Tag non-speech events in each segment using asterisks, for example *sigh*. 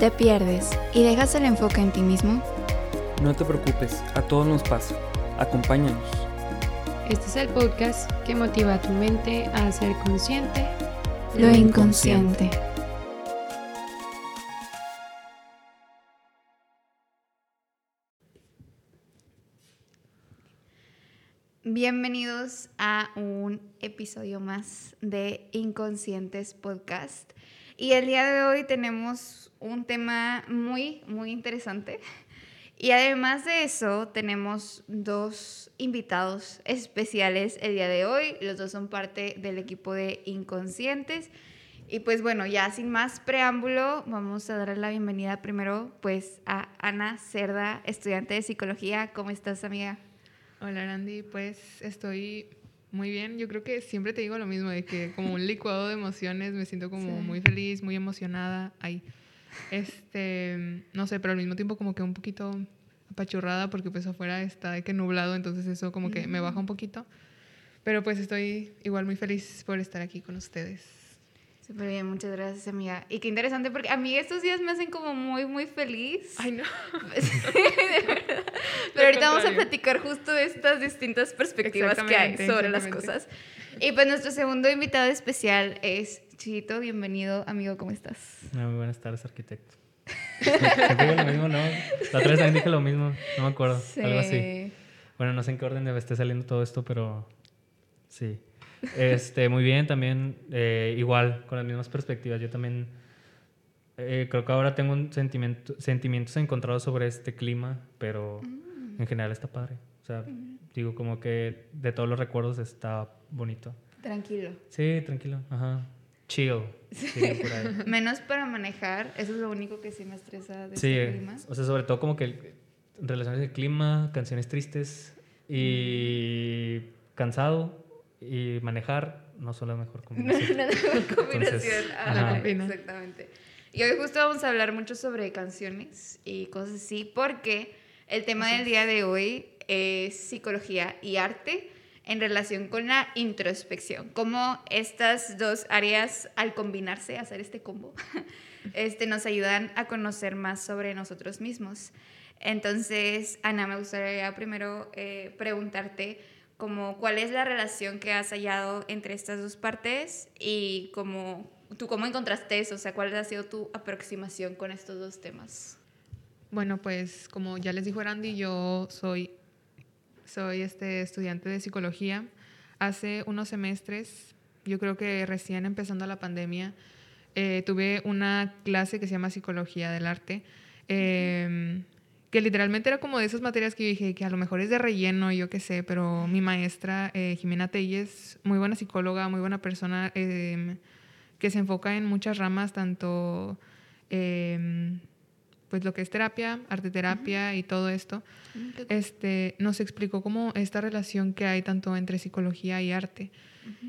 ¿Te pierdes y dejas el enfoque en ti mismo? No te preocupes, a todos nos pasa. Acompáñanos. Este es el podcast que motiva a tu mente a ser consciente Lo inconsciente. Bienvenidos a un episodio más de Inconscientes Podcast. Y el día de hoy tenemos un tema muy, muy interesante. Y además de eso, tenemos dos invitados especiales el día de hoy. Los dos son parte del equipo de Inconscientes. Y pues bueno, ya sin más preámbulo, vamos a darle la bienvenida primero pues a Ana Cerda, estudiante de psicología. ¿Cómo estás, amiga? Hola, Randy. Pues estoy muy bien. Yo creo que siempre te digo lo mismo, de que como un licuado de emociones, me siento como Sí. muy feliz, muy emocionada. Ahí. Este, no sé, pero al mismo tiempo como que un poquito apachurrada porque pues afuera está de que nublado, entonces eso como que me baja un poquito. Pero pues estoy igual muy feliz por estar aquí con ustedes. Súper bien, muchas gracias, amiga. Y qué interesante porque a mí estos días me hacen como muy, muy feliz. Ay, no. *laughs* Sí, de verdad. Pero ahorita vamos a platicar justo de estas distintas perspectivas que hay sobre las cosas. Y pues nuestro segundo invitado especial es Chito. Bienvenido, amigo, ¿cómo estás? Ah, muy buenas tardes, arquitecto. Siempre *laughs* digo lo mismo, ¿no? La otra vez también dije lo mismo, no me acuerdo, algo así. Bueno, no sé en qué orden debe estar saliendo todo esto, pero sí. Este, muy bien, también eh, igual, con las mismas perspectivas. Yo también eh, creo que ahora tengo un sentimiento, sentimientos encontrados sobre este clima, pero en general está padre. O sea, digo como que de todos los recuerdos está bonito. Tranquilo. Sí, tranquilo, ajá. Chill. por ahí. *laughs* Menos para manejar, eso es lo único que sí me estresa de Sí, este clima. o sea, sobre todo como que el- relaciones de clima, canciones tristes y cansado y manejar no son la mejor No, *laughs* combinación. no, no, combinación. Entonces, ajá. exactamente. Y hoy justo vamos a hablar mucho sobre canciones y cosas así, porque el tema del día de hoy es psicología y arte en relación con la introspección. Cómo estas dos áreas, al combinarse, hacer este combo, *laughs* este, nos ayudan a conocer más sobre nosotros mismos. Entonces, Ana, me gustaría primero eh, preguntarte como cuál es la relación que has hallado entre estas dos partes y como tú cómo encontraste eso, o sea, cuál ha sido tu aproximación con estos dos temas. Bueno, pues como ya les dijo Randy, yo soy, soy este estudiante de psicología. Hace unos semestres, yo creo que recién empezando la pandemia, eh, tuve una clase que se llama Psicología del Arte, eh, que literalmente era como de esas materias que yo dije que a lo mejor es de relleno, yo qué sé, pero mi maestra, eh, Jimena Telles, muy buena psicóloga, muy buena persona, eh, que se enfoca en muchas ramas, tanto... eh, pues lo que es terapia, arte terapia y todo esto, este, nos explicó como esta relación que hay tanto entre psicología y arte.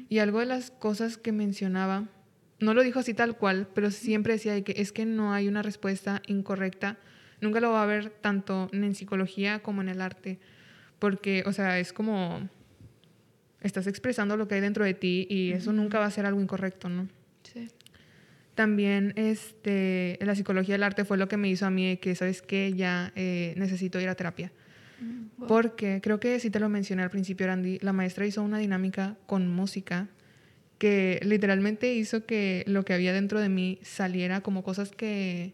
Y algo de las cosas que mencionaba, no lo dijo así tal cual, pero siempre decía de que es que no hay una respuesta incorrecta, nunca lo va a haber tanto en psicología como en el arte, porque, o sea, es como estás expresando lo que hay dentro de ti y eso nunca va a ser algo incorrecto, ¿no? Sí. También este, la psicología del arte fue lo que me hizo a mí que, ¿sabes qué? Ya eh, necesito ir a terapia. Porque creo que sí te lo mencioné al principio, Randy, la maestra hizo una dinámica con música que literalmente hizo que lo que había dentro de mí saliera como cosas que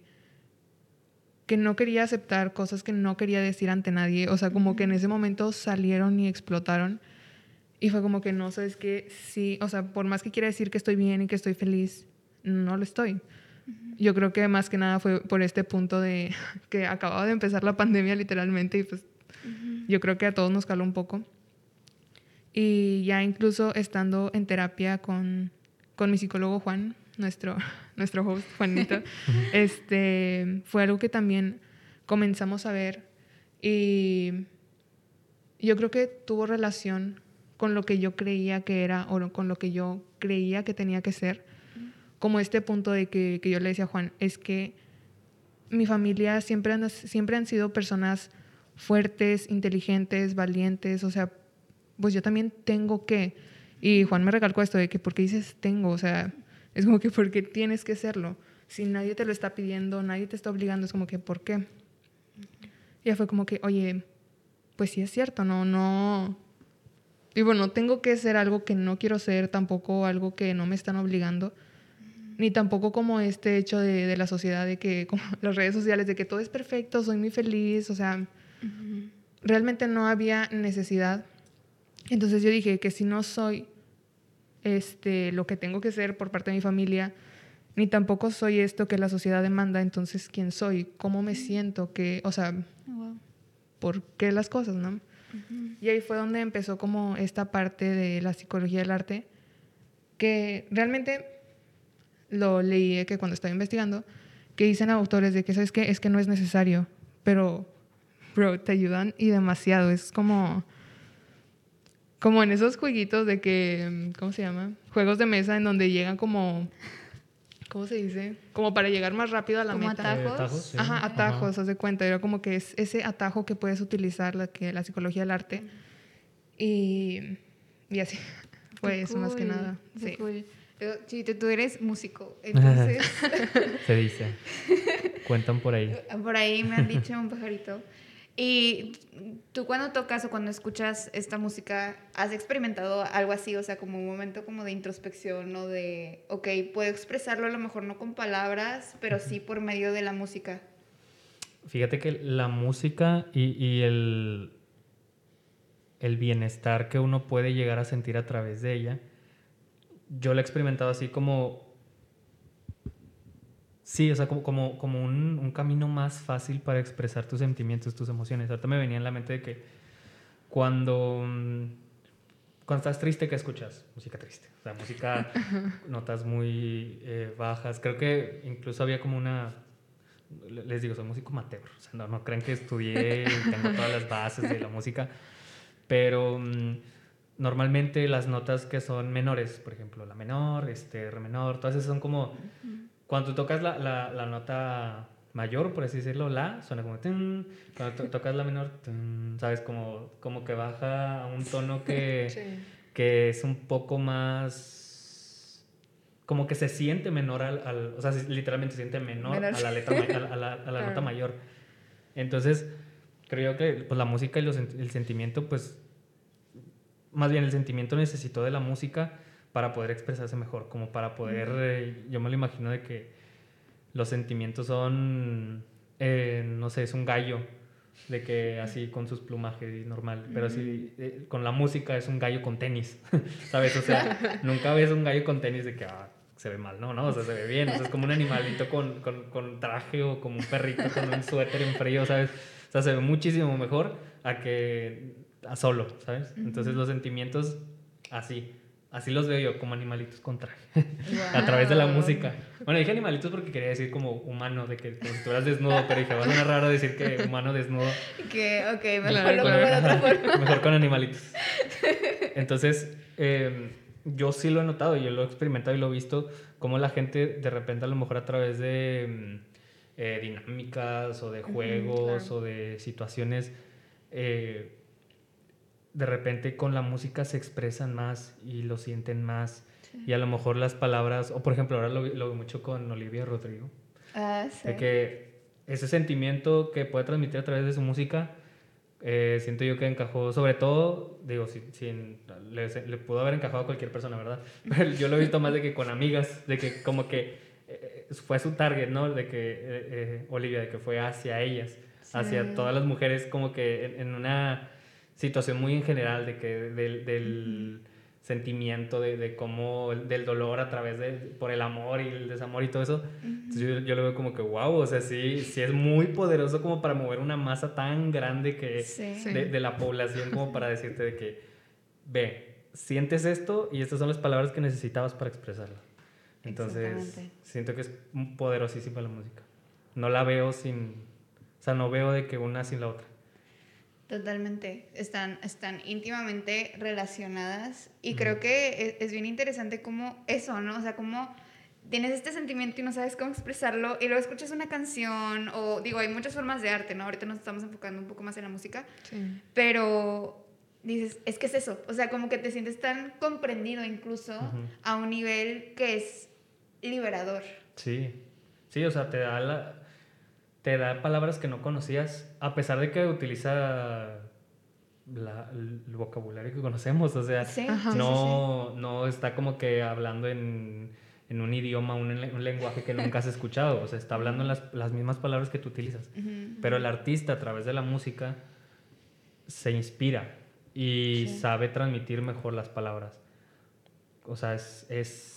que no quería aceptar, cosas que no quería decir ante nadie, o sea, como que en ese momento salieron y explotaron. Y fue como que no, sabes que sí, o sea, por más que quiera decir que estoy bien y que estoy feliz, no lo estoy. Yo creo que más que nada fue por este punto de *laughs* que acababa de empezar la pandemia literalmente y pues yo creo que a todos nos caló un poco. Y ya incluso estando en terapia con, con mi psicólogo Juan, nuestro, *laughs* nuestro host Juanito, *laughs* este, fue algo que también comenzamos a ver y yo creo que tuvo relación con lo que yo creía que era o con lo que yo creía que tenía que ser. Como este punto de que, que yo le decía a Juan, es que mi familia siempre han, siempre han sido personas fuertes, inteligentes, valientes, o sea, pues yo también tengo que. Y Juan me recalcó esto de que, ¿por qué dices tengo? O sea, es como que, ¿por qué tienes que serlo? si nadie te lo está pidiendo, nadie te está obligando, es como que, ¿por qué? Y ya fue como que, oye, pues sí es cierto, no, no, digo, no tengo que ser algo que no quiero ser, tampoco algo que no me están obligando, ni tampoco como este hecho de, de la sociedad, de que, como *laughs* las redes sociales, de que todo es perfecto, soy muy feliz, o sea, realmente no había necesidad. Entonces yo dije que si no soy este, lo que tengo que ser por parte de mi familia, ni tampoco soy esto que la sociedad demanda, entonces quién soy, cómo me siento, que, o sea, por qué las cosas, ¿no? Y ahí fue donde empezó como esta parte de la psicología del arte, que realmente lo leí que cuando estaba investigando, que dicen autores de que, ¿sabes qué? Es que no es necesario, pero, bro, te ayudan y demasiado, es como como en esos jueguitos de que, ¿cómo se llama? Juegos de mesa en donde llegan como, ¿cómo se dice? Como para llegar más rápido a la ¿Como meta. atajos? Eh, atajos, sí. Ajá, Ajá. atajos, haz de cuenta. Era como que es ese atajo que puedes utilizar, la, que, la psicología del arte. Y, y así. Fue Qué eso más que cool, nada. qué Sí. cool. Pero, Chito, tú eres músico, *laughs* entonces Se dice. *laughs* Cuentan por ahí. por ahí me han dicho un pajarito. Y tú cuando tocas o cuando escuchas esta música, ¿has experimentado algo así? O sea, como un momento como de introspección o de, ok, puedo expresarlo a lo mejor no con palabras, pero sí por medio de la música. Fíjate que la música y, y el, el bienestar que uno puede llegar a sentir a través de ella, yo lo he experimentado así como... Sí, o sea, como, como, como un, un camino más fácil para expresar tus sentimientos, tus emociones. Ahorita me venía en la mente de que cuando, mm, cuando estás triste, ¿qué escuchas? Música triste. O sea, música, *laughs* notas muy eh, bajas. Creo que incluso había como una le- les digo, soy músico amateur. O sea, no, no crean que estudié y tengo todas las bases de la música. Pero mm, normalmente las notas que son menores, por ejemplo, la menor, este, re menor, todas esas son como. Cuando tocas la, la, la nota mayor, por así decirlo, la, suena como. Cuando to- tocas la menor, ¿sabes? Como, como que baja a un tono que *laughs* Sí. que es un poco más como que se siente menor al, al- o sea, se- literalmente se siente menor, Menor. a la letra a la, a la- a la Claro. *laughs* nota mayor. Entonces, creo yo que pues, la música y los el sentimiento, pues, más bien el sentimiento necesitó de la música para poder expresarse mejor, como para poder, eh, yo me lo imagino de que los sentimientos son, eh, no sé, es un gallo, de que así con sus plumajes y normal, pero así eh, con la música es un gallo con tenis, *laughs* ¿sabes? O sea, *laughs* nunca ves un gallo con tenis de que ah, se ve mal, no, no, o sea, se ve bien, o sea, es como un animalito con, con, con traje o como un perrito con un suéter en frío, ¿sabes? O sea, se ve muchísimo mejor a que a solo, ¿sabes? Entonces los sentimientos así, así los veo yo, como animalitos con traje, *laughs* a través de la música. Bueno, dije animalitos porque quería decir como humano, de que como si estuvieras desnudo, pero dije, va a raro decir que humano desnudo. Que, ok, mejor Claro, lo de otra forma. Mejor con animalitos. Entonces, eh, yo sí lo he notado, yo lo he experimentado y lo he visto, como la gente de repente a lo mejor a través de mm, eh, dinámicas o de juegos claro. o de situaciones, eh, de repente con la música se expresan más y lo sienten más. Y a lo mejor las palabras, o por ejemplo, ahora lo, lo veo mucho con Olivia Rodrigo. Ah, sí. De que ese sentimiento que puede transmitir a través de su música, eh, siento yo que encajó, sobre todo, digo, sin, sin- le, le pudo haber encajado a cualquier persona, ¿verdad? *laughs* Pero yo lo he visto más de que con amigas, de que como que eh, fue su target, ¿no? De que eh, eh, Olivia, de que fue hacia ellas, hacia todas las mujeres, como que en, en una situación muy en general, de que del, del sentimiento, de, de cómo, del dolor a través de, por el amor y el desamor y todo eso. Entonces yo, yo lo veo como que, wow, o sea, sí, sí es muy poderoso como para mover una masa tan grande que Sí. De, de la población como para decirte de que, ve, sientes esto y estas son las palabras que necesitabas para expresarlo. Entonces, siento que es poderosísima la música. No la veo sin, o sea, no veo de que una sin la otra. Totalmente, están, están íntimamente relacionadas y creo que es, es bien interesante como eso, ¿no? O sea, como tienes este sentimiento y no sabes cómo expresarlo y luego escuchas una canción o digo, hay muchas formas de arte, ¿no? Ahorita nos estamos enfocando un poco más en la música, Sí. pero dices, es que es eso, o sea, como que te sientes tan comprendido incluso a un nivel que es liberador. Sí. Sí, o sea, te da la, te da palabras que no conocías, a pesar de que utiliza la- el vocabulario que conocemos, o sea, Sí, no, no está como que hablando en, en un idioma, un, un lenguaje que nunca has escuchado, o sea, está hablando en las, las mismas palabras que tú utilizas. sí. Ujú. Pero el artista a través de la música se inspira y Sí. sabe transmitir mejor las palabras. O sea, es, es,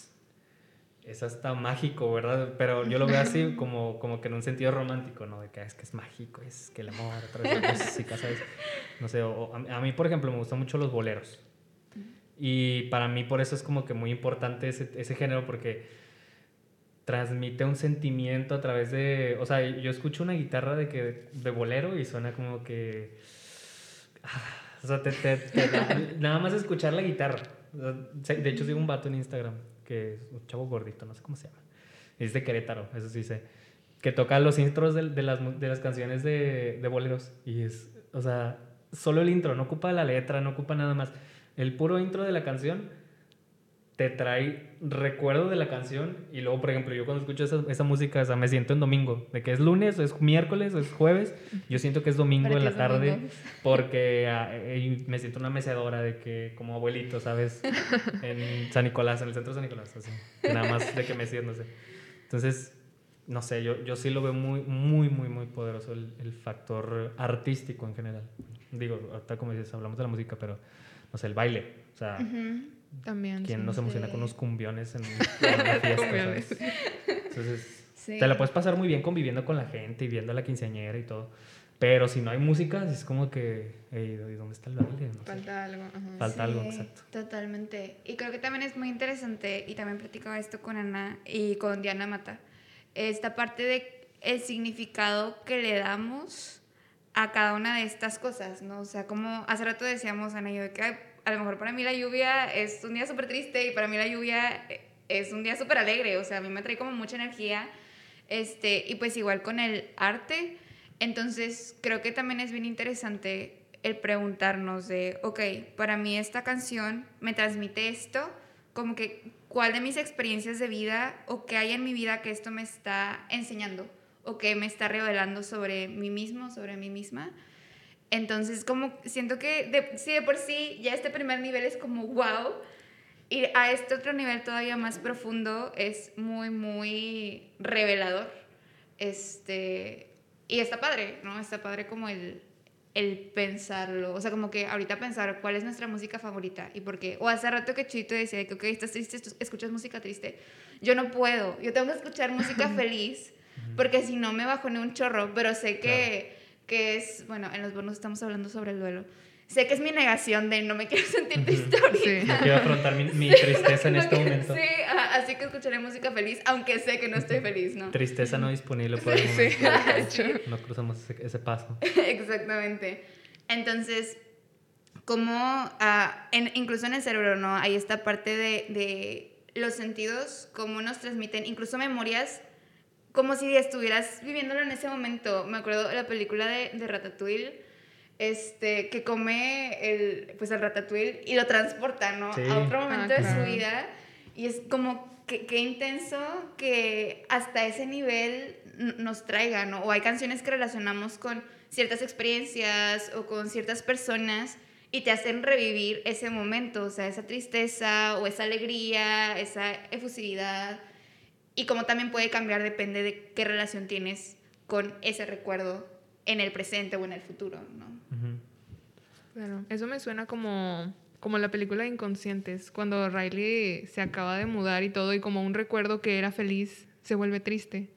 es hasta mágico, ¿verdad? Pero yo lo veo así como, como que en un sentido romántico, ¿no? De que es que es mágico, es que el amor la música, ¿sabes? No sé, o- a, a mí, por ejemplo, me gustan mucho los boleros. Y para mí por eso es como que muy importante ese, ese género porque transmite un sentimiento a través de... O sea, yo escucho una guitarra de, que, de bolero y suena como que... ah, O sea, te, te- te da- nada más escuchar la guitarra. De hecho, sigo un vato en Instagram, que es un chavo gordito, no sé cómo se llama. Es de Querétaro, eso sí sé. Que toca los intros de, de las, de las canciones de, de boleros. Y es, o sea, solo el intro, no ocupa la letra, no ocupa nada más. El puro intro de la canción te trae recuerdo de la canción y luego, por ejemplo, yo cuando escucho esa, esa música, o sea, me siento en domingo, de que es lunes, o es miércoles, o es jueves, yo siento que es domingo en la tarde domingo. *laughs* porque ah, y me siento una mecedora de que como abuelito, ¿sabes? *laughs* En San Nicolás, en el centro de San Nicolás, así, nada más de que me siento, no sé. Entonces, no sé, yo, yo sí lo veo muy, muy, muy, muy poderoso el, el factor artístico en general. Digo, ahorita como dices, hablamos de la música, pero, no sé, el baile, o sea... Ujú. También. ¿Quién sí. no se emociona Sí. con unos cumbiones en, en *laughs* una fiesta? Cumbiones. ¿sabes? Entonces, Sí. te la puedes pasar muy bien conviviendo con la gente y viendo a la quinceañera y todo. Pero si no hay música, es como que, "Ey, ¿y ¿dónde está el baile? No sé. Falta algo. ajá. Falta algo, exacto. Totalmente. Y creo que también es muy interesante, y también platicaba esto con Ana y con Diana Mata, esta parte de el significado que le damos a cada una de estas cosas, ¿no? O sea, como hace rato decíamos, Ana y yo, de que "Ay, a lo mejor para mí la lluvia es un día súper triste y para mí la lluvia eh, es un día súper alegre, o sea, a mí me trae como mucha energía, este, y pues igual con el arte, entonces creo que también es bien interesante el preguntarnos de, ok, para mí esta canción me transmite esto, como que cuál de mis experiencias de vida o qué hay en mi vida que esto me está enseñando o que me está revelando sobre mí mismo, sobre mí misma. Entonces, como siento que de, sí, de por sí ya este primer nivel es como wow, y a este otro nivel todavía más profundo es muy, muy revelador. Este, y está padre, ¿no? Está padre como el, el pensarlo. O sea, como que ahorita pensar cuál es nuestra música favorita y por qué. O hace rato que Chito decía que, ok, estás triste, escuchas música triste. Yo no puedo. Yo tengo que escuchar música *laughs* feliz porque si no me bajoné un chorro. Pero sé que, que es, bueno, en los bonos estamos hablando sobre el duelo. Sé que es mi negación de no me quiero sentir triste ahorita. Sí. No quiero afrontar mi, mi *laughs* tristeza en este Como que momento. Sí, ajá, así que escucharé música feliz, aunque sé que no estoy feliz, ¿no? Tristeza no disponible por el Sí, momento. de hecho. No cruzamos ese, ese paso. *laughs* Exactamente. Entonces, como ah, en- incluso en el cerebro, ¿no? Hay esta parte de, de los sentidos, cómo nos transmiten, incluso memorias, como si estuvieras viviéndolo en ese momento. Me acuerdo de la película de, de Ratatouille, este, que come el, pues el Ratatouille y lo transporta, ¿no? Sí. A otro momento Ah, de claro. su vida. Y es como que, que intenso que hasta ese nivel nos traiga, ¿no? O hay canciones que relacionamos con ciertas experiencias o con ciertas personas y te hacen revivir ese momento, o sea, esa tristeza o esa alegría, esa efusividad. Y como también puede cambiar, depende de qué relación tienes con ese recuerdo en el presente o en el futuro, ¿no? Ujú. Claro, eso me suena como, como la película de Inconscientes, cuando Riley se acaba de mudar y todo, y como un recuerdo que era feliz se vuelve triste.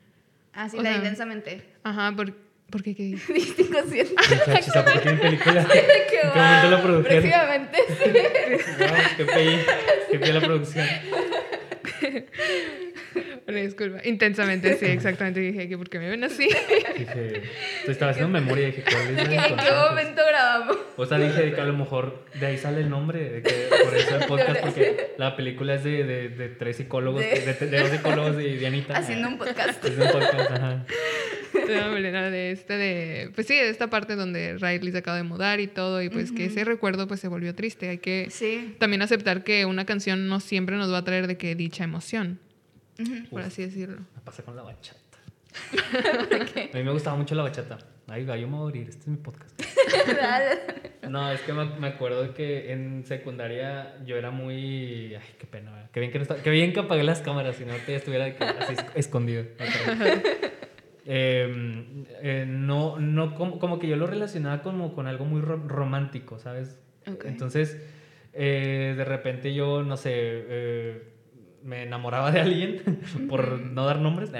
Así, O la sea, intensamente. Ajá, por, ¿por qué? ¿Qué? *laughs* Dijiste inconsciente. ¿a poco tienen película? *laughs* ¿Qué ¿En qué momento la produjeron? Próximamente, sí. *laughs* No, qué pey, qué pey la producción. *laughs* Una disculpa. Intensamente, sí, exactamente. Dije que porque me ven así. *laughs* Dije, pues estaba haciendo memoria dije, ¿cuál es la ¿En qué momento grabamos? O sea, dije que a lo mejor de ahí sale el nombre, de que por eso el podcast, porque la película es de, de, de tres psicólogos, De- de, de dos psicólogos y Dianita. Haciendo un podcast. Haciendo un podcast, ajá. No, de este de pues sí de esta parte donde Riley se acaba de mudar y todo y pues que ese recuerdo pues se volvió triste hay que Sí. también aceptar que una canción no siempre nos va a traer de que dicha emoción Por así decirlo Me pasa con la bachata. *laughs* A mí me gustaba mucho la bachata. Ay, gallo, me voy a morir. Este es mi podcast. *laughs* no, es que me, me, acuerdo que en secundaria yo era muy. Ay, qué pena. Qué bien que, no qué bien que apagué las cámaras, si no te estuviera así escondido. *laughs* Em, eh, no, no, como, como, que yo lo relacionaba como con algo muy romántico, ¿sabes? Entonces, eh, de repente yo, no sé, eh, me enamoraba de alguien, *laughs* por no dar nombres,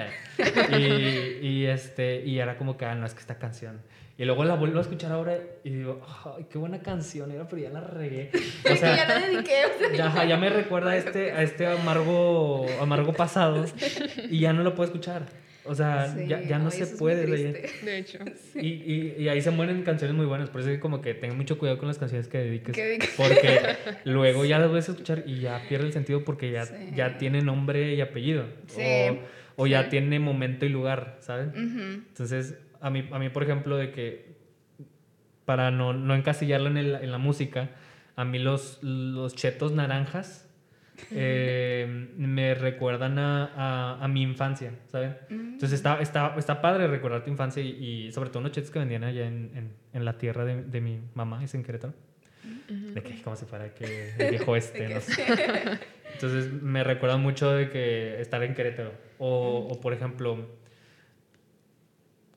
y, y, este, y era como que, ah, no, es que esta canción. Y luego la vuelvo a escuchar ahora y digo, ay, qué buena canción era, pero ya la regué. *laughs* O sea, ya la dediqué. ya, ya, me recuerda a este, a este amargo, amargo pasado *laughs* y ya no lo puedo escuchar. O sea, ya, ya, no se puede. De hecho. Y, y, y, ahí se mueren canciones muy buenas. Por eso es como que tengo mucho cuidado con las canciones que dediques. Porque *laughs* luego ya las vas a escuchar y ya pierde el sentido porque ya, ya tiene nombre y apellido. O, o ya tiene momento y lugar, ¿sabes? Entonces, a mí, a mí, por ejemplo, de que para no, no encasillarlo en, el, en la música, a mí los, los chetos naranjas eh, me recuerdan a, a, mi infancia, ¿saben? Entonces está, está, está padre recordar tu infancia y, sobre todo unos chetos que vendían allá en, en, la tierra de, de, mi mamá, es en Querétaro. De que como si fuera que el viejo *laughs* este, no sé. *laughs* Entonces me recuerda mucho de que estar en Querétaro. O, o por ejemplo,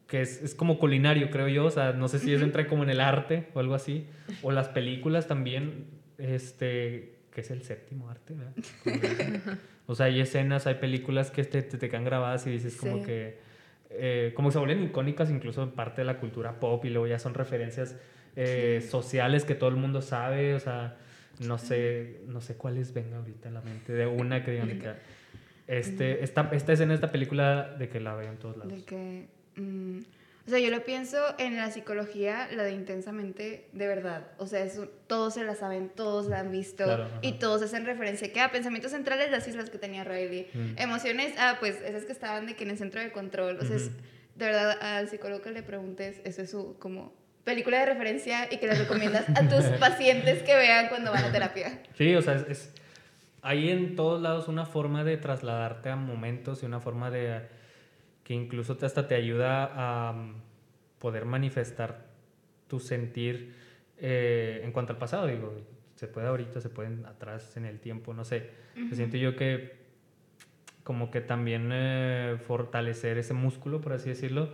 que es, es, como culinario, creo yo. O sea, no sé si eso entra como en el arte o algo así. O las películas también. Este, que es el séptimo arte, ¿verdad? *laughs* o sea, hay escenas, hay películas que te, te, quedan grabadas y dices como que, eh, como se vuelven icónicas incluso en parte de la cultura pop y luego ya son referencias eh, sociales que todo el mundo sabe, o sea, no sé, no sé cuáles venga ahorita en la mente de una que digan que este, esta, esta escena esta película de que la vean todos lados. De que... Mm, o sea, yo lo pienso en la psicología, la de intensamente, de verdad. O sea, es, todos se la saben, todos la han visto y todos hacen referencia que a pensamientos centrales, las islas que tenía Riley. Mm. Emociones, ah, pues esas que estaban de que en el centro de control. O sea, es, de verdad, al psicólogo que le preguntes, eso es su como película de referencia y que le *laughs* recomiendas a tus pacientes que vean cuando van a terapia. Sí, o sea, es, hay en todos lados una forma de trasladarte a momentos y una forma de que incluso te, hasta te ayuda a mm, poder manifestar tu sentir eh, en cuanto al pasado. Digo, se puede ahorita, se pueden atrás en el tiempo, no sé. Siento yo que como que también eh, fortalecer ese músculo, por así decirlo,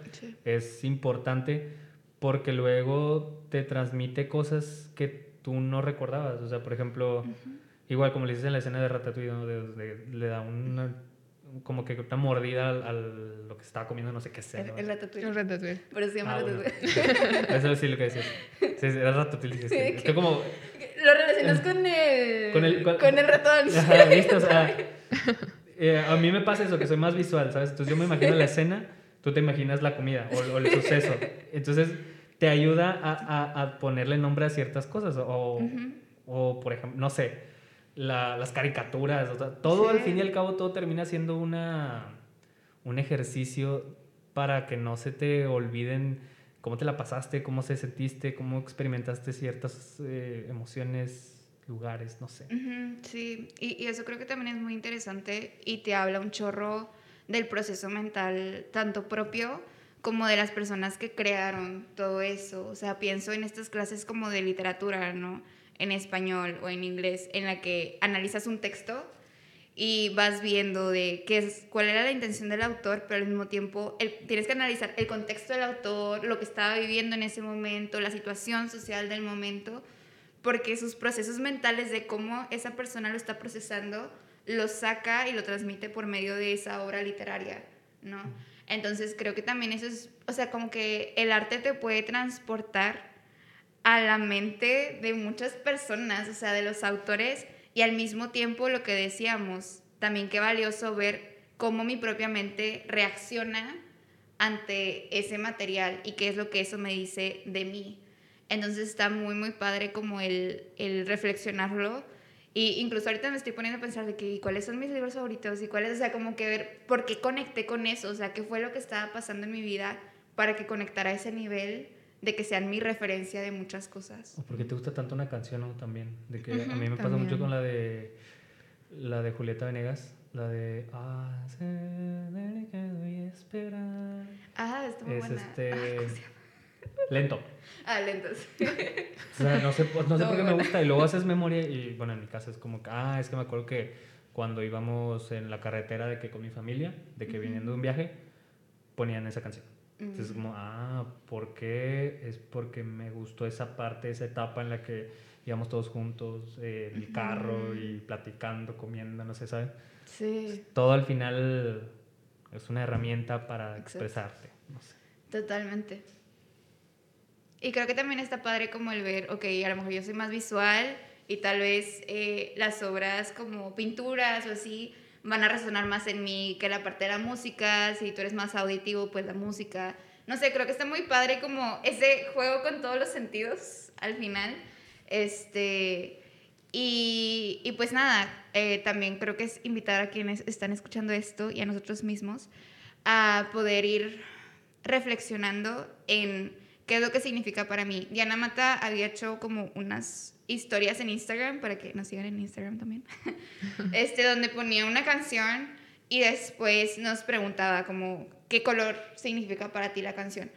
es importante porque luego te transmite cosas que tú no recordabas. O sea, por ejemplo, igual como le dices en la escena de Ratatouille, le da una como que una mordida al, lo que estaba comiendo, no sé qué sea. El, ratatouille. El ratatouille. Por eso se llama ah, ratatouille. *laughs* Eso sí lo que decías. Sí, era ratatouille. Sí, es que como... Lo relacionas con el... Con el, con, el ratón. Ajá, ¿viste? O sea, eh, a mí me pasa eso, que soy más visual, ¿sabes? Entonces yo me imagino la escena, tú te imaginas la comida o, el suceso. Entonces te ayuda a, a, a, ponerle nombre a ciertas cosas. O, o por ejemplo, no sé las caricaturas, o sea, todo al fin y al cabo todo termina siendo una, un ejercicio para que no se te olviden cómo te la pasaste, cómo se sentiste, cómo experimentaste ciertas eh, emociones, lugares, no sé. sí, y, y, eso creo que también es muy interesante y te habla un chorro del proceso mental, tanto propio como de las personas que crearon todo eso. O sea, pienso en estas clases como de literatura, ¿no? En español o en inglés en la que analizas un texto y vas viendo de qué es, cuál era la intención del autor, pero al mismo tiempo tienes que analizar el contexto del autor, lo que estaba viviendo en ese momento, la situación social del momento, porque sus procesos mentales de cómo esa persona lo está procesando, lo saca y lo transmite por medio de esa obra literaria, ¿no? Entonces creo que también eso es, o sea, como que el arte te puede transportar a la mente de muchas personas, o sea, de los autores, y al mismo tiempo lo que decíamos, también qué valioso ver cómo mi propia mente reacciona ante ese material y qué es lo que eso me dice de mí. Entonces está muy, muy padre como el, el reflexionarlo. Y incluso ahorita me estoy poniendo a pensar de que cuáles son mis libros favoritos y cuáles, o sea, como que ver por qué conecté con eso, o sea, qué fue lo que estaba pasando en mi vida para que conectara a ese nivel de que sean mi referencia de muchas cosas. O porque te gusta tanto una canción, ¿no? También. De que a mí me pasa mucho con la de la de Julieta Venegas, la de Hacer que esperar. Ah, está muy es buena. este. lento. Ah, lentos. O sea, no sé, no sé No, por qué me gusta. Y luego haces memoria y, bueno, en mi casa es como que, ah, es que me acuerdo que cuando íbamos en la carretera de que con mi familia, de que viniendo de un viaje, ponían esa canción. Entonces, Mm. como, ah, ¿por qué? Es porque me gustó esa parte, esa etapa en la que íbamos todos juntos eh, en el carro y platicando, comiendo, no sé, ¿sabes? Sí, Todo al final es una herramienta para Exacto. expresarte. No sé. totalmente. Y creo que también está padre como el ver, ok, a lo mejor yo soy más visual y tal vez eh, las obras como pinturas o así van a resonar más en mí que la parte de la música, si tú eres más auditivo, pues la música. No sé, creo que está muy padre como ese juego con todos los sentidos al final. Este, y, y pues nada, eh, también creo que es invitar a quienes están escuchando esto y a nosotros mismos a poder ir reflexionando en qué es lo que significa para mí. Diana Mata había hecho como unas historias en Instagram, para que nos sigan en Instagram también, *laughs* este, donde ponía una canción y después nos preguntaba como qué color significa para ti la canción.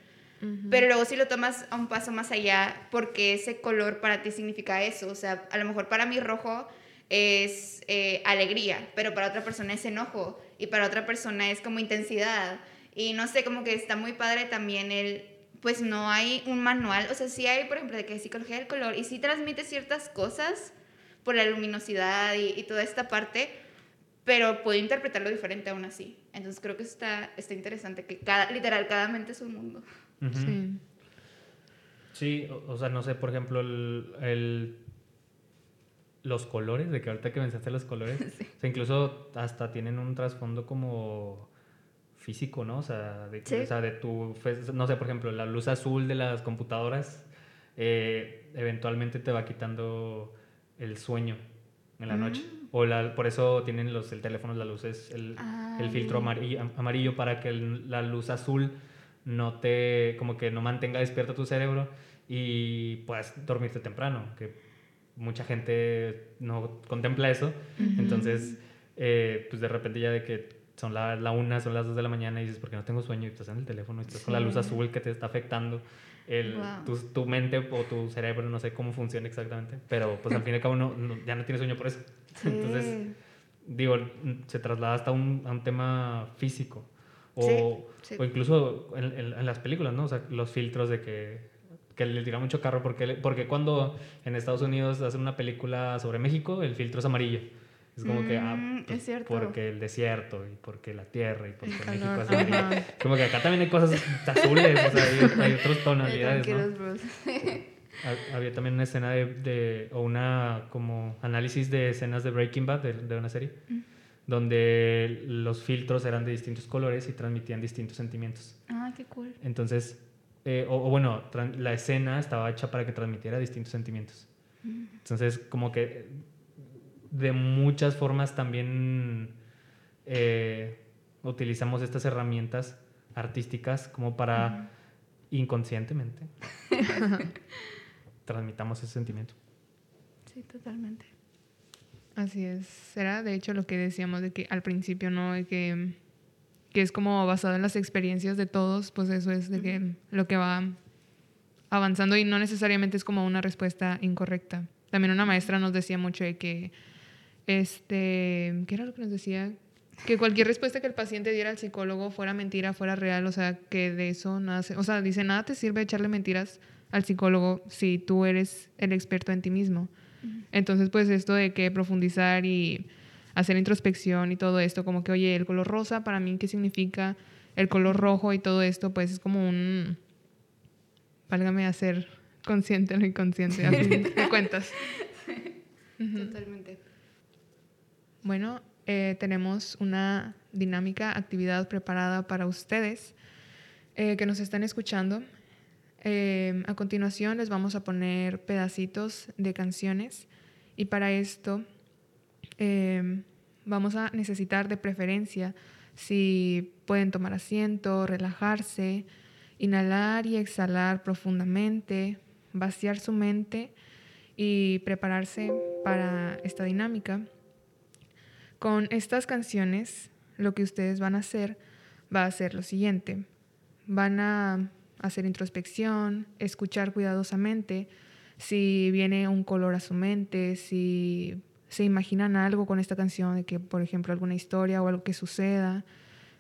Pero luego si lo tomas a un paso más allá, porque ese color para ti significa eso. O sea, a lo mejor para mí rojo es eh, alegría, pero para otra persona es enojo y para otra persona es como intensidad. Y no sé, como que está muy padre también el, pues no hay un manual, o sea, sí hay, por ejemplo, de que psicología del color y sí transmite ciertas cosas por la luminosidad y, y toda esta parte, pero puedo interpretarlo diferente aún así. Entonces creo que está, está interesante, que cada, literal, cada mente es un mundo. Sí. Sí, o, o sea, no sé, por ejemplo, el, el- los colores, de que ahorita que mencionaste los colores, *laughs* o sea, incluso hasta tienen un trasfondo como físico, ¿no? O sea, de, Sí. o sea, de tu, no sé, por ejemplo, la luz azul de las computadoras eh, eventualmente te va quitando el sueño en la noche. O la, por eso tienen los, el teléfono, las luces, el, el filtro amarillo, amarillo para que el- la luz azul no te, como que no mantenga despierto tu cerebro y puedas dormirte temprano, que mucha gente no contempla eso. Entonces, eh, pues de repente ya de que son la, la una, son las dos de la mañana y dices, ¿por qué no tengo sueño? Y estás en el teléfono y estás con la luz Sí. azul que te está afectando. El, Wow. tu, tu mente o tu cerebro, no sé cómo funciona exactamente, pero pues al fin y al cabo no, no- ya no tienes sueño por eso. Entonces, Sí. digo, se traslada hasta un, a un tema físico. O, Sí, sí. o incluso en, en- en las películas, ¿no? O sea, los filtros de que, que le tira mucho carro. Porque, porque cuando en Estados Unidos hacen una película sobre México, el filtro es amarillo. Es como que, ah, Mm, pues, es cierto. porque el desierto y porque la tierra y porque El México calor, es amarillo. Como que acá también hay cosas azules, o sea, hay, hay otras tonalidades, ¿no? Había también una escena de, de- o una como análisis de escenas de Breaking Bad, de, de una serie, donde los filtros eran de distintos colores y transmitían distintos sentimientos. Ah, qué cool. Entonces, eh, o, o bueno, la escena estaba hecha para que transmitiera distintos sentimientos. Entonces, como que de muchas formas también eh, utilizamos estas herramientas artísticas como para inconscientemente *laughs* transmitamos ese sentimiento. Sí, totalmente. Así es. Era de hecho lo que decíamos de que al principio, ¿no? De que, que es como basado en las experiencias de todos, pues eso es de que lo que va avanzando y no necesariamente es como una respuesta incorrecta. También una maestra nos decía mucho de que, este, ¿qué era lo que nos decía? Que cualquier respuesta que el paciente diera al psicólogo fuera mentira, fuera real, o sea, que de eso nada, se- o sea, dice, nada te sirve echarle mentiras al psicólogo si tú eres el experto en ti mismo. Entonces, pues esto de que profundizar y hacer introspección y todo esto, como que, oye, el color rosa para mí, ¿qué significa? El color rojo y todo esto, pues es como un, válgame hacer consciente lo inconsciente, a fin *laughs* de cuentas. Totalmente. Bueno, eh, tenemos una dinámica, actividad preparada para ustedes eh, que nos están escuchando. Eh, a continuación les vamos a poner pedacitos de canciones y para esto vamos a necesitar de preferencia si pueden tomar asiento, relajarse, inhalar y exhalar profundamente, vaciar su mente y prepararse para esta dinámica. Con estas canciones, lo que ustedes van a hacer va a ser lo siguiente. van a hacer introspección, escuchar cuidadosamente si viene un color a su mente, si se imaginan algo con esta canción, de que, por ejemplo, alguna historia o algo que suceda,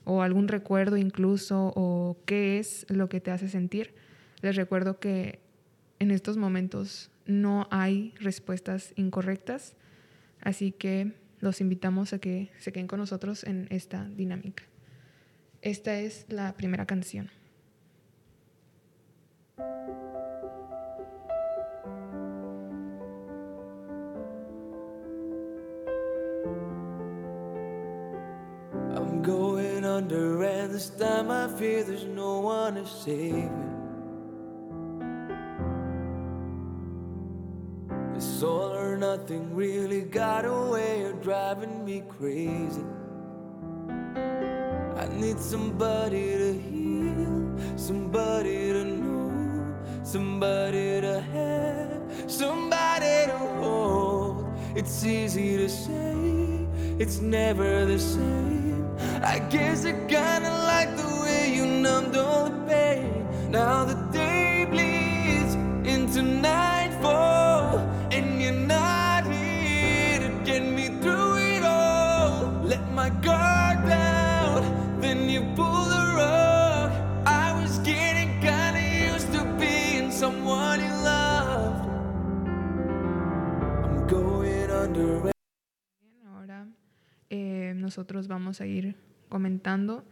o algún recuerdo incluso, o qué es lo que te hace sentir. Les recuerdo que en estos momentos no hay respuestas incorrectas, así que los invitamos a que se queden con nosotros en esta dinámica. Esta es la primera canción. I'm going under and this time I fear there's no one to save me. Or nothing really got a way of driving me crazy. I need somebody to heal, somebody to know, somebody to have, somebody to hold. It's easy to say, it's never the same. I guess I kinda like the Bien, ahora eh, nosotros vamos a ir comentando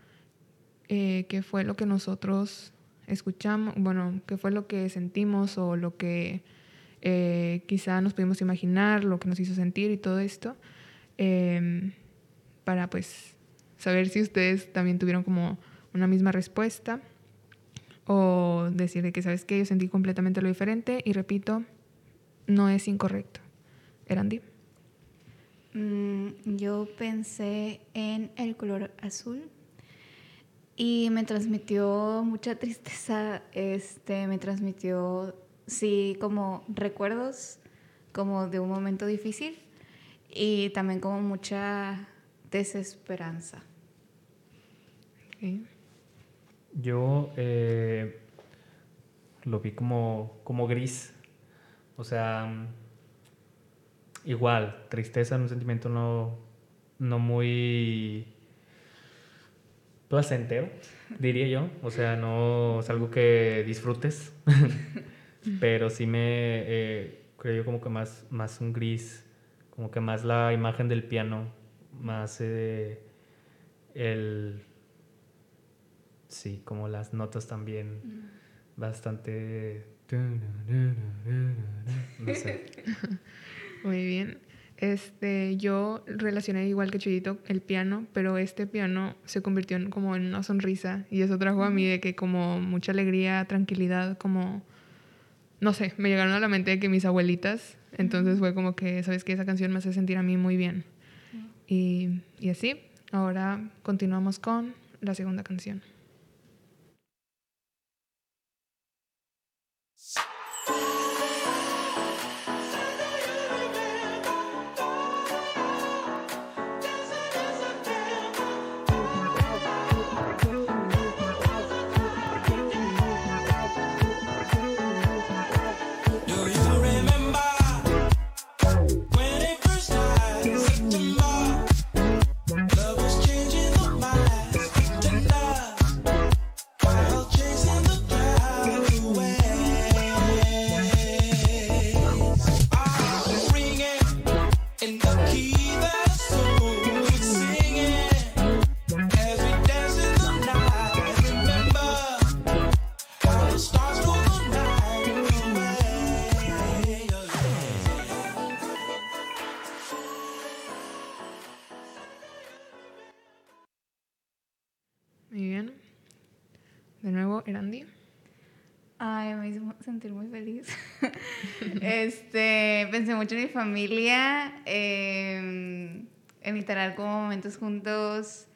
eh, qué fue lo que nosotros escuchamos, bueno, qué fue lo que sentimos o lo que eh, quizá nos pudimos imaginar, lo que nos hizo sentir y todo esto, em, para pues saber si ustedes también tuvieron como una misma respuesta o decirle que, ¿sabes qué? Yo sentí completamente lo diferente y repito, no es incorrecto. Erandi. Mm, yo pensé en el color azul y me transmitió mucha *laughs* tristeza, este, me transmitió, sí, como recuerdos, como de un momento difícil y también como mucha desesperanza. Okay. Yo eh, lo vi como, como gris. O sea, igual, tristeza, un sentimiento no, no muy placentero, diría yo. O sea, no es algo que disfrutes, *laughs* pero sí me eh, creo yo como que más, más un gris, como que más la imagen del piano, más eh, el... Sí, como las notas también, bastante... *laughs* No sé. Muy bien. Este, yo relacioné igual que Chuyito el piano, pero este piano se convirtió en como en una sonrisa y eso trajo a mí de que como mucha alegría, tranquilidad, como no sé, me llegaron a la mente de que mis abuelitas, entonces fue como que, sabes que esa canción me hace sentir a mí muy bien. Y, y así, ahora continuamos con la segunda canción. Este, pensé mucho en mi familia, eh, en literal como momentos juntos.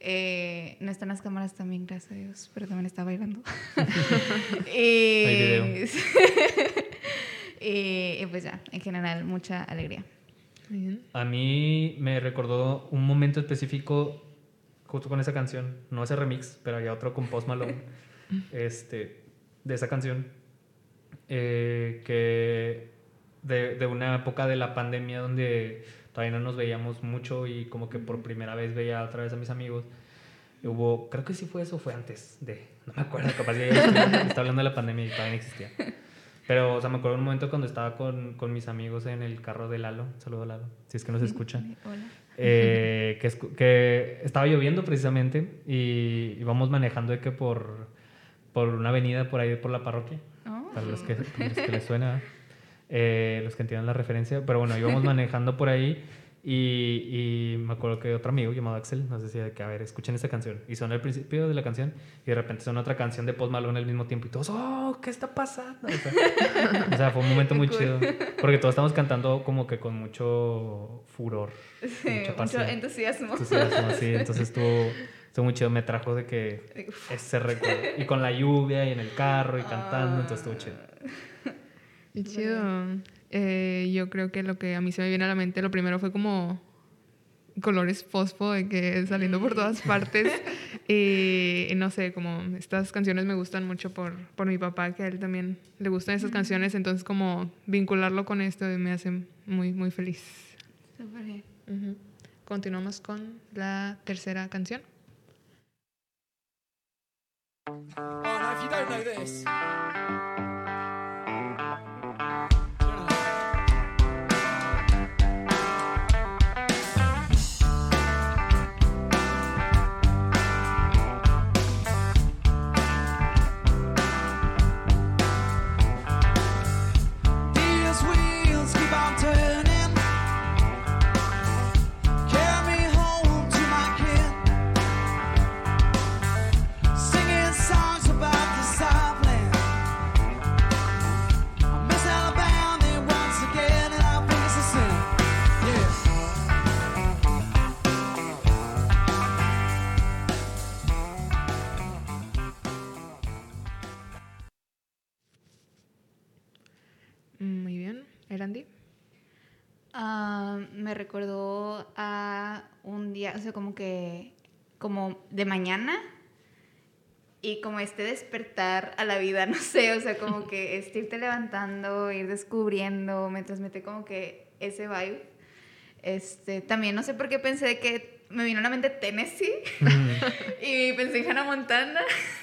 Eh, no están las cámaras también, gracias a Dios, pero también está bailando. *laughs* y, Hay video. *laughs* y, y pues ya, en general, mucha alegría. A mí me recordó un momento específico justo con esa canción. No ese remix, pero había otro con Post Malone. *laughs* este, de esa canción, eh, que de, de una época de la pandemia donde todavía no nos veíamos mucho y como que por primera vez veía otra vez a mis amigos. Hubo, creo que sí fue eso, fue antes de, no me acuerdo, capaz ya *laughs* estaba hablando de la pandemia y todavía no existía. Pero, o sea, me acuerdo un momento cuando estaba con, con mis amigos en el carro de Lalo, saludo a Lalo, si es que nos escucha, Hola. eh, que, que estaba lloviendo precisamente y íbamos manejando de que por, por una avenida por ahí por la parroquia. Para los que, *laughs* los que les suena, eh, los que entiendan la referencia, pero bueno, íbamos *laughs* manejando por ahí y, y me acuerdo que otro amigo llamado Axel nos decía de que, a ver, escuchen esta canción. Y suena el principio de la canción y de repente suena otra canción de Post Malone al mismo tiempo y todos, oh, ¿qué está pasando? O sea, *laughs* o sea, fue un momento muy chido porque todos estamos cantando como que con mucho furor, Sí, mucha mucho pasión. entusiasmo. Entusiasmo, sí, entonces estuvo, estuvo muy chido. Me trajo de que ese recuerdo. Y con la lluvia y en el carro y cantando, entonces estuvo chido. Qué chido. Eh, yo creo que lo que a mí se me viene a la mente, lo primero fue como colores fosfo de que saliendo por todas partes. y *laughs* no sé, como estas canciones me gustan mucho por, por mi papá, que a él también le gustan esas canciones. Entonces, como vincularlo con esto me hace muy, muy feliz. Súper bien. Ujú. Continuamos con la tercera canción. Oh, now if you don't know this. O sea, como que, como de mañana y como este despertar a la vida, *laughs* no sé, o sea, como que este irte levantando, ir descubriendo, me transmite como que ese vibe. Este, también no sé por qué pensé que me vino a la mente Tennessee *laughs* y pensé en Hannah Montana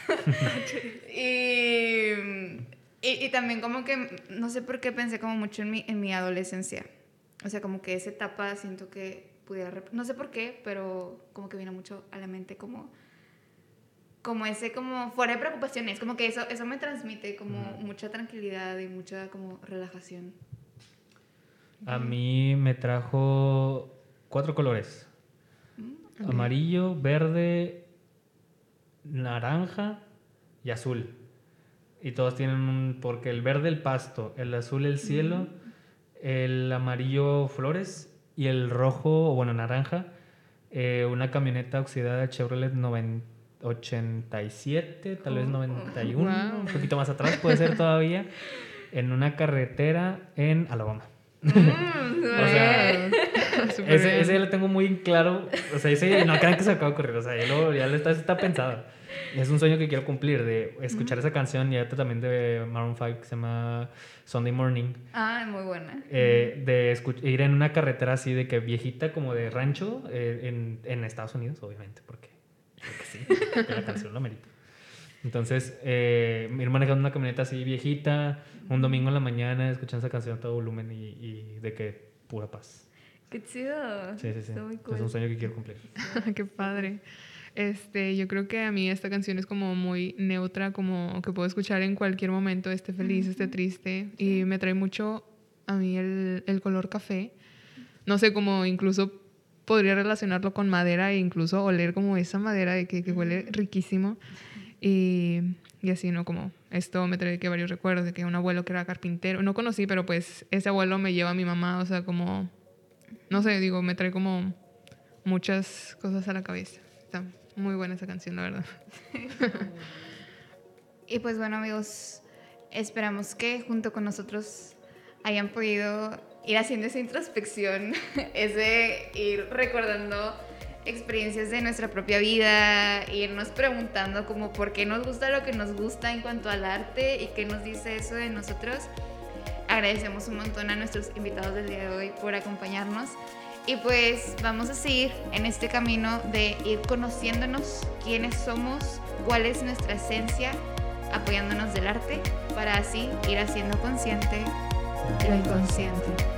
*laughs* y, y, y también como que no sé por qué pensé como mucho en mi, en mi adolescencia. O sea, como que esa etapa siento que pudiera... No sé por qué, pero como que vino mucho a la mente como... Como ese, como fuera de preocupaciones, como que eso, eso me transmite como mucha tranquilidad y mucha como relajación. A mí me trajo cuatro colores. Amarillo, verde, naranja y azul. Y todos tienen un... Porque el verde el pasto, el azul el cielo, el amarillo flores y el rojo, o bueno, naranja, eh, una camioneta oxidada Chevrolet 90 87, tal vez 91, Wow. un poquito más atrás puede ser todavía, en una carretera en Alabama. Mm, *laughs* O sea, *laughs* ese, ese ya lo tengo muy claro. O sea, ese no crean que se acaba de ocurrir. O sea, ya, lo, ya lo está, está pensado. Es un sueño que quiero cumplir de escuchar esa canción y ahorita también de Maroon 5 que se llama Sunday Morning. Ah, muy buena. eh, de ir en una carretera así de que viejita como de rancho eh, en, en Estados Unidos, obviamente, porque, porque sí, *laughs* porque la canción lo merita. Entonces, eh, ir manejando una camioneta así viejita, un domingo en la mañana, escuchando esa canción a todo volumen y, y de que pura paz. Qué chido. Sí, sí, sí. Muy Es cool. un sueño que quiero cumplir. *laughs* Qué padre. Este, yo creo que a mí esta canción es como muy neutra, como que puedo escuchar en cualquier momento, esté feliz, esté triste. Y me trae mucho a mí el, el color café. No sé, como incluso podría relacionarlo con madera e incluso oler como esa madera de que, que huele riquísimo. Y, y así, ¿no? Como esto me trae que varios recuerdos de que un abuelo que era carpintero, no conocí, pero pues ese abuelo me lleva a mi mamá, o sea, como, no sé, digo, me trae como muchas cosas a la cabeza. Está muy buena esa canción, la verdad. *laughs* Y pues bueno amigos, esperamos que junto con nosotros hayan podido ir haciendo esa introspección, *laughs* ese ir recordando experiencias de nuestra propia vida, irnos preguntando como por qué nos gusta lo que nos gusta en cuanto al arte y qué nos dice eso de nosotros. Agradecemos un montón a nuestros invitados del día de hoy por acompañarnos. Y pues vamos a seguir en este camino de ir conociéndonos quiénes somos, cuál es nuestra esencia, apoyándonos del arte para así ir haciendo consciente lo inconsciente.